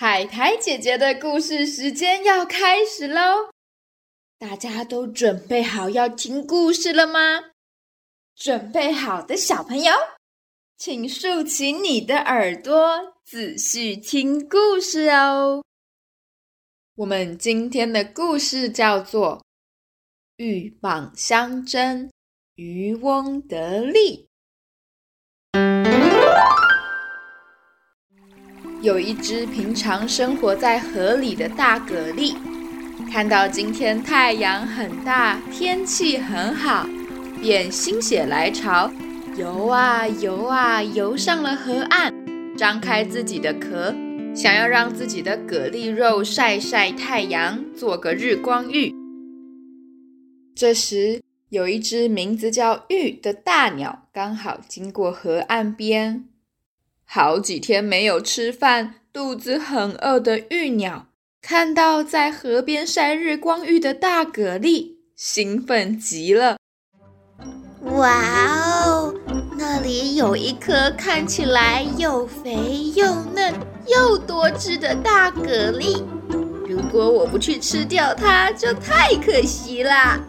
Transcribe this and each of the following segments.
海苔姐姐的故事时间要开始喽！大家都准备好要听故事了吗？准备好的小朋友，请竖起你的耳朵，仔细听故事哦。我们今天的故事叫做《鹬蚌相争，渔翁得利》。有一只平常生活在河里的大蛤蜊，看到今天太阳很大，天气很好，便心血来潮，游啊游啊游上了河岸，张开自己的壳，想要让自己的蛤蜊肉晒晒太阳，做个日光浴。这时，有一只名字叫玉的大鸟，刚好经过河岸边。好几天没有吃饭，肚子很饿的玉鸟看到在河边晒日光浴的大蛤蜊，兴奋极了。哇哦，那里有一颗看起来又肥又嫩又多汁的大蛤蜊，如果我不去吃掉它，就太可惜啦。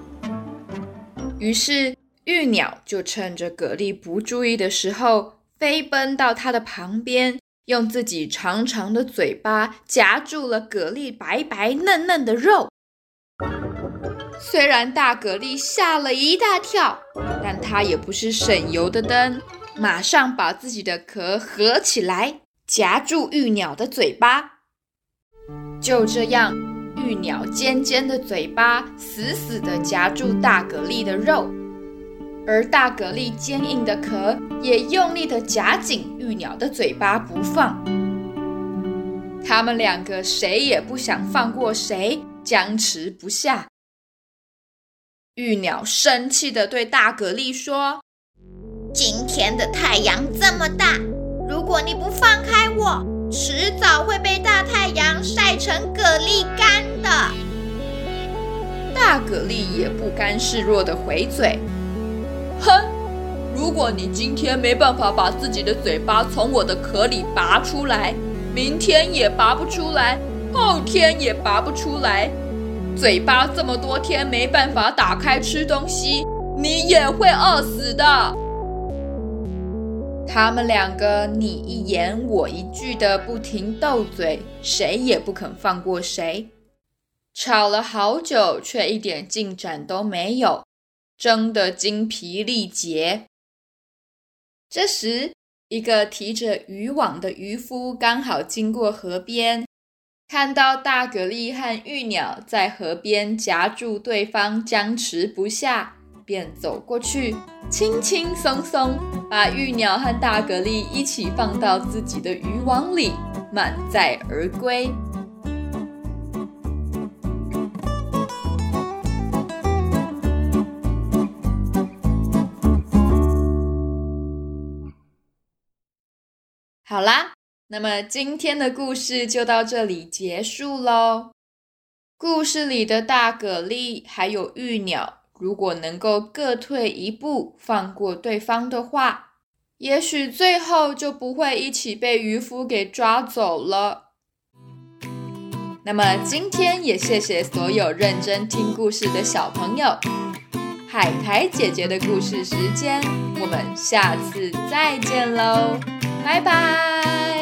于是玉鸟就趁着蛤蜊不注意的时候。飞奔到它的旁边，用自己长长的嘴巴夹住了蛤蜊白白嫩嫩的肉。虽然大蛤蜊吓了一大跳，但它也不是省油的灯，马上把自己的壳合起来，夹住玉鸟的嘴巴。就这样，玉鸟尖尖的嘴巴死死地夹住大蛤蜊的肉。而大蛤蜊坚硬的壳也用力地夹紧玉鸟的嘴巴不放，他们两个谁也不想放过谁，僵持不下。玉鸟生气地对大蛤蜊说：“今天的太阳这么大，如果你不放开我，迟早会被大太阳晒成蛤蜊干的。”大蛤蜊也不甘示弱地回嘴。哼！如果你今天没办法把自己的嘴巴从我的壳里拔出来，明天也拔不出来，后天也拔不出来，嘴巴这么多天没办法打开吃东西，你也会饿死的。他们两个你一言我一句的不停斗嘴，谁也不肯放过谁，吵了好久，却一点进展都没有。争得精疲力竭。这时，一个提着渔网的渔夫刚好经过河边，看到大蛤蜊和玉鸟在河边夹住对方，僵持不下，便走过去，轻轻松松把玉鸟和大蛤蜊一起放到自己的渔网里，满载而归。好啦，那么今天的故事就到这里结束喽。故事里的大蛤蜊还有玉鸟，如果能够各退一步，放过对方的话，也许最后就不会一起被渔夫给抓走了。那么今天也谢谢所有认真听故事的小朋友。海苔姐姐的故事时间，我们下次再见喽。拜拜。